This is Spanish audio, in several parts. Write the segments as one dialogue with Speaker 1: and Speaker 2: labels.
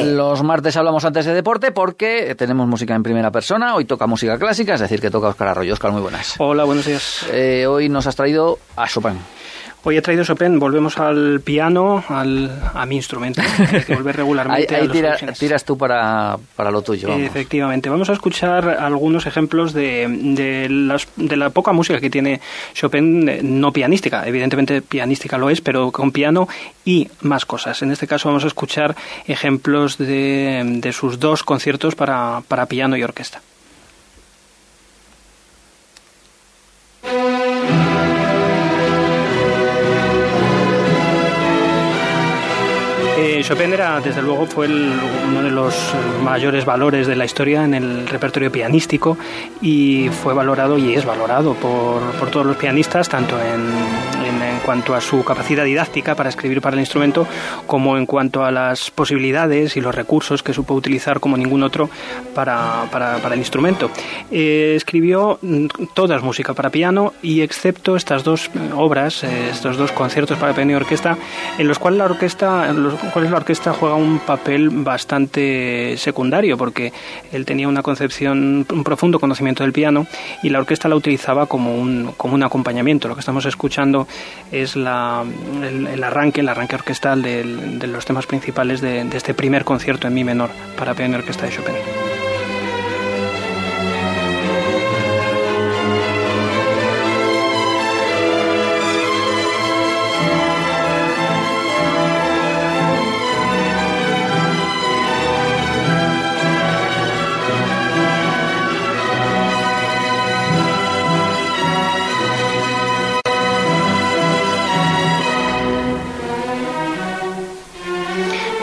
Speaker 1: Los martes hablamos antes de deporte porque tenemos música en primera persona. Hoy toca música clásica, es decir, que toca Oscar Arroyo. Oscar, muy buenas.
Speaker 2: Hola, buenos días.
Speaker 1: Eh, hoy nos has traído a Chopin.
Speaker 2: Hoy he traído Chopin, volvemos al piano, al, a mi instrumento. Hay que volver regularmente
Speaker 1: ahí,
Speaker 2: a
Speaker 1: los tiras tú para, para lo tuyo.
Speaker 2: Efectivamente. Vamos a escuchar algunos ejemplos de, de, las, de, la poca música que tiene Chopin, no pianística. Evidentemente pianística lo es, pero con piano y más cosas. En este caso vamos a escuchar ejemplos de, de sus dos conciertos para, para piano y orquesta. Chopin era, desde luego, fue uno de los mayores valores de la historia en el repertorio pianístico y fue valorado y es valorado por, por todos los pianistas, tanto en, en, cuanto a su capacidad didáctica para escribir para el instrumento, como en cuanto a las posibilidades y los recursos que supo utilizar como ningún otro para, para, el instrumento. Eh, escribió toda música para piano y excepto estas dos obras, eh, estos dos conciertos para piano y orquesta, en los cuales la orquesta, en los cuales la orquesta juega un papel bastante secundario porque él tenía una concepción, un profundo conocimiento del piano y la orquesta la utilizaba como un, como un acompañamiento. Lo que estamos escuchando es la, el, arranque, el arranque orquestal de, de los temas principales de, de este primer concierto en mi menor para piano y orquesta de Chopin.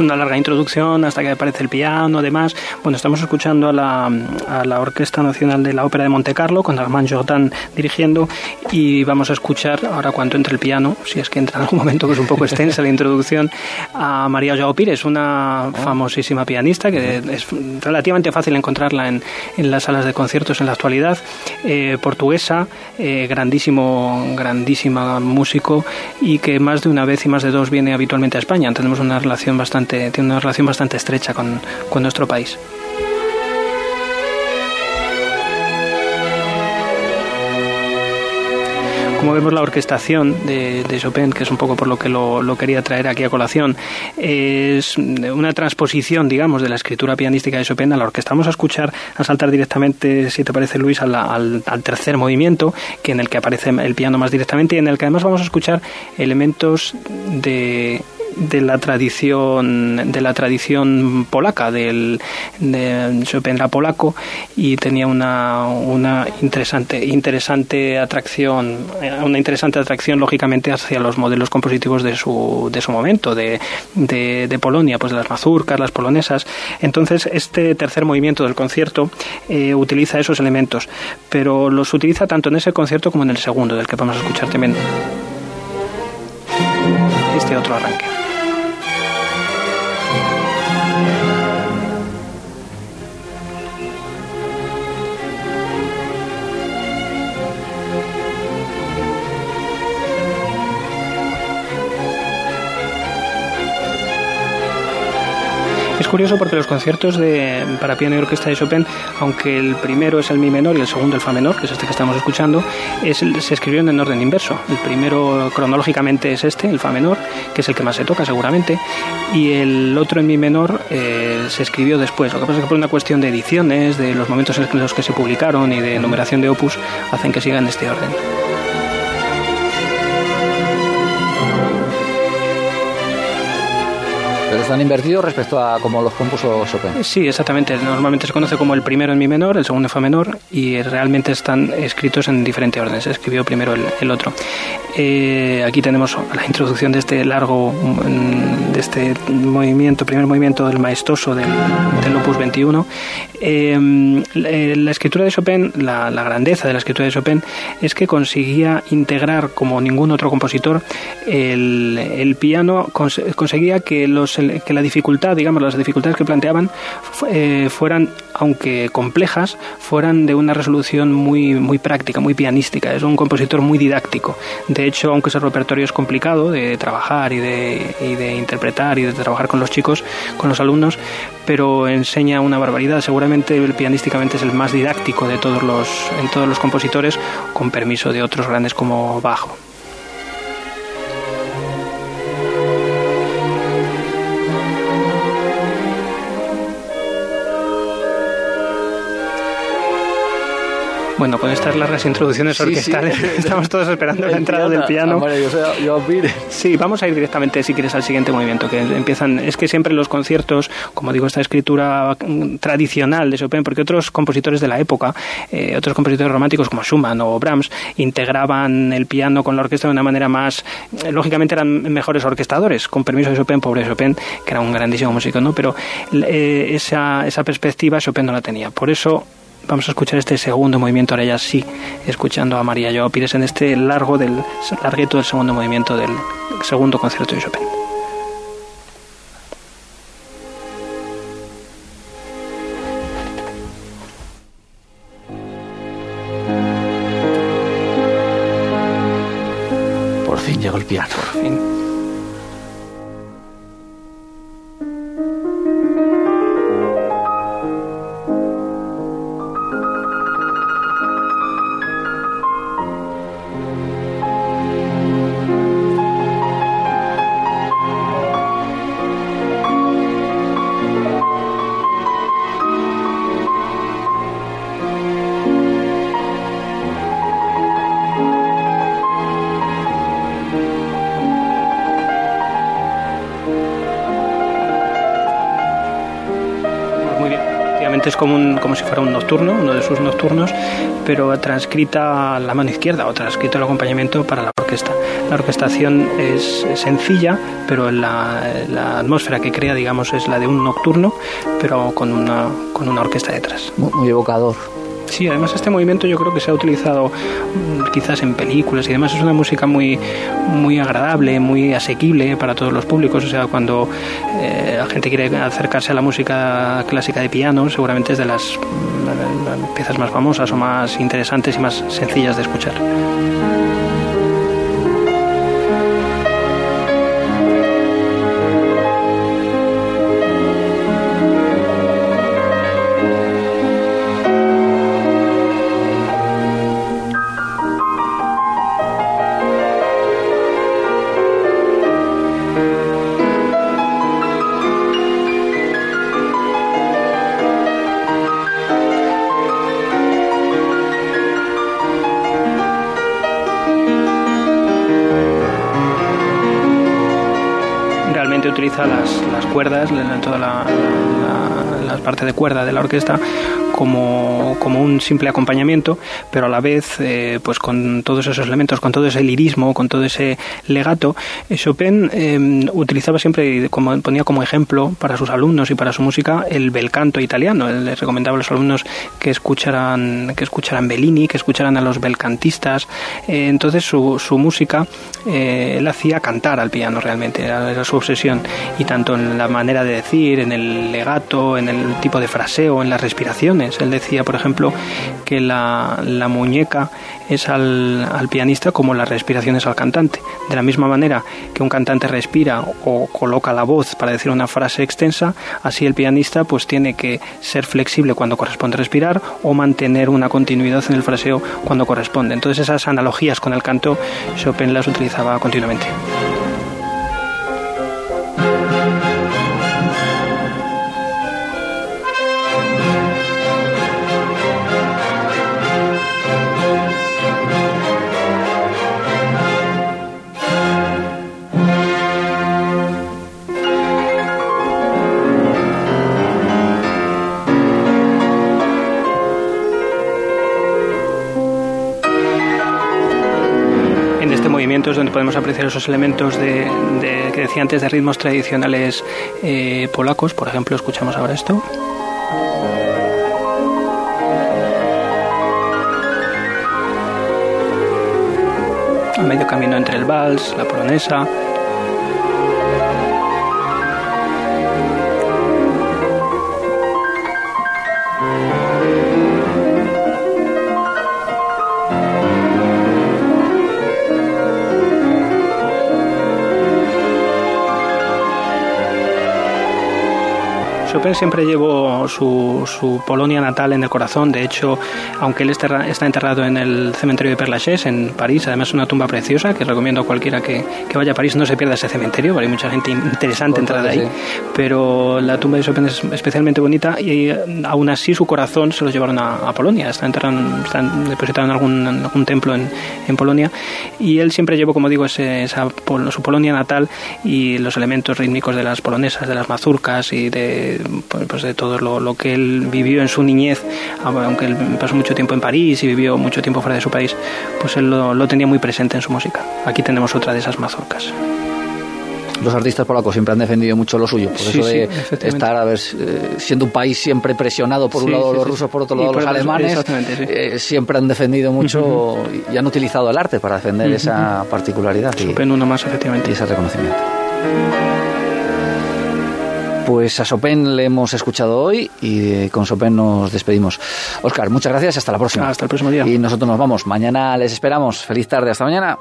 Speaker 2: Una larga introducción hasta que aparece el piano, además. Bueno, estamos escuchando a la, a la Orquesta Nacional de la Ópera de Monte Carlo, con Armand Jordan dirigiendo, y vamos a escuchar, ahora cuando entre el piano, si es que entra en algún momento, que es un poco extensa la introducción, a María Joao Pires, una famosísima pianista, que es relativamente fácil encontrarla en, en las salas de conciertos en la actualidad, eh, portuguesa, eh, grandísimo, grandísima músico, y que más de una vez y más de dos viene habitualmente a España. Tenemos una relación bastante tiene una relación bastante estrecha con, con nuestro país. Como vemos la orquestación de, de, Chopin, que es un poco por lo que lo, quería traer aquí a colación, es una transposición, digamos, de la escritura pianística de Chopin a la orquesta. Vamos a escuchar, a saltar directamente, si te parece Luis, al, al, al tercer movimiento, que en el que aparece el piano más directamente y en el que además vamos a escuchar elementos de de la tradición de la tradición polaca del de Chopin era polaco y tenía una, una interesante interesante atracción una interesante atracción lógicamente hacia los modelos compositivos de su, de su momento de, de, Polonia pues de las mazurcas las polonesas. Entonces este tercer movimiento del concierto eh, utiliza esos elementos pero los utiliza tanto en ese concierto como en el segundo del que vamos a escuchar también este otro arranque Es curioso porque los conciertos de, para piano y orquesta de Chopin, aunque el primero es el mi menor y el segundo el fa menor, que es este que estamos escuchando, es, se escribieron en orden inverso. El primero cronológicamente es este, el fa menor, que es el que más se toca seguramente, y el otro en mi menor eh, se escribió después. Lo que pasa es que por una cuestión de ediciones, de los momentos en los que se publicaron y de numeración de opus, hacen que sigan este orden.
Speaker 1: Pero están invertidos respecto a como los compuso Chopin.
Speaker 2: Sí, exactamente. Normalmente se conoce como el primero en mi menor, el segundo en fa menor, y realmente están escritos en diferente orden. Se escribió primero el, el otro. Eh, aquí tenemos la introducción de este largo, de este movimiento, primer movimiento del maestoso del, del Opus 21. Eh, la escritura de Chopin, la, la, grandeza de la escritura de Chopin, es que conseguía integrar como ningún otro compositor el, el piano, cons conseguía que los que la dificultad, digamos, las dificultades que planteaban eh, fueran, aunque complejas, fueran de una resolución muy, muy práctica, muy pianística. Es un compositor muy didáctico. De hecho, aunque ese repertorio es complicado de trabajar y de, y de interpretar y de trabajar con los chicos, con los alumnos, pero enseña una barbaridad. Seguramente pianísticamente es el más didáctico de todos los, en todos los compositores, con permiso de otros grandes como Bajo. Bueno, con estas largas introducciones orquestales estamos todos esperando la entrada del piano. sí, vamos a ir directamente, si quieres, al siguiente movimiento, que empiezan... Es que siempre los conciertos, como digo, esta escritura tradicional de Chopin, porque otros compositores de la época, eh, otros compositores románticos como Schumann o Brahms, integraban el piano con la orquesta de una manera más... Eh, lógicamente eran mejores orquestadores, con permiso de Chopin, pobre Chopin, que era un grandísimo músico, ¿no? Pero eh, esa, esa perspectiva Chopin no la tenía. Por eso vamos a escuchar este segundo movimiento, ahora ya sí, escuchando a María Joao Pires en este largo del largueto del segundo movimiento del segundo concierto de Chopin.
Speaker 1: Por fin llegó el piano.
Speaker 2: Por fin. Es como, como si fuera un nocturno, uno de sus nocturnos, pero transcrita a la mano izquierda o transcrito el acompañamiento para la orquesta. La orquestación es sencilla, pero la atmósfera que crea, digamos, es la de un nocturno, pero con una, con una orquesta detrás.
Speaker 1: muy evocador.
Speaker 2: Sí, además este movimiento yo creo que se ha utilizado mm, quizás en películas y además es una música muy, muy agradable, muy asequible para todos los públicos. O sea, cuando eh, la gente quiere acercarse a la música clásica de piano, seguramente es de las piezas más famosas o más interesantes y más sencillas de escuchar. Utiliza las, las cuerdas, toda la, la, parte de cuerda de la orquesta como, como, un simple acompañamiento, pero a la vez, eh, pues con todos esos elementos, con todo ese lirismo, con todo ese legato, eh, Chopin eh, utilizaba siempre, como ponía como ejemplo para sus alumnos y para su música, el bel canto italiano. Él les recomendaba a los alumnos que escucharan, que escucharan Bellini, que escucharan a los belcantistas. entonces su, su música, él hacía cantar al piano realmente, era su obsesión. Y tanto en la manera de decir, en el legato, en el tipo de fraseo, en las respiraciones. Él decía, por ejemplo, que la, muñeca es al, al, pianista como la respiración es al cantante. De la misma manera que un cantante respira o coloca la voz para decir una frase extensa, así el pianista pues tiene que ser flexible cuando corresponde respirar o mantener una continuidad en el fraseo cuando corresponde. Entonces esas analogías con el canto Chopin las utilizaba continuamente. Donde podemos apreciar esos elementos de, que decía antes de ritmos tradicionales eh, polacos. Por ejemplo, escuchamos ahora esto. A medio camino entre el vals, la polonesa. Chopin siempre llevó su, su, Polonia natal en el corazón. De hecho, aunque él está, enterrado en el cementerio de Père Lachaise, en París, además es una tumba preciosa que recomiendo a cualquiera que, que, vaya a París no se pierda ese cementerio, hay mucha gente interesante entrada ahí. Pero la tumba de Chopin es especialmente bonita y aún así su corazón se lo llevaron a, Polonia. Está, enterrado, está depositado en algún, algún templo en, en, Polonia y él siempre llevó, como digo, ese, esa, su Polonia natal y los elementos rítmicos de las polonesas, de las mazurcas y de, pues, pues de todo lo, lo, que él vivió en su niñez, aunque él pasó mucho tiempo en París y vivió mucho tiempo fuera de su país, pues él lo, lo tenía muy presente en su música. Aquí tenemos otra de esas mazurcas
Speaker 1: los artistas polacos siempre han defendido mucho lo suyo, por eso de estar a ver, eh, siendo un país siempre presionado por un lado los rusos, por otro lado los alemanes, eh, siempre han defendido mucho y han utilizado el arte para defender esa particularidad
Speaker 2: y, uno más, efectivamente.
Speaker 1: y ese reconocimiento. Pues a Chopin le hemos escuchado hoy y con Chopin nos despedimos. Oscar, muchas gracias, hasta la próxima.
Speaker 2: Hasta el próximo día.
Speaker 1: Y nosotros nos vamos. Mañana les esperamos. Feliz tarde, hasta mañana.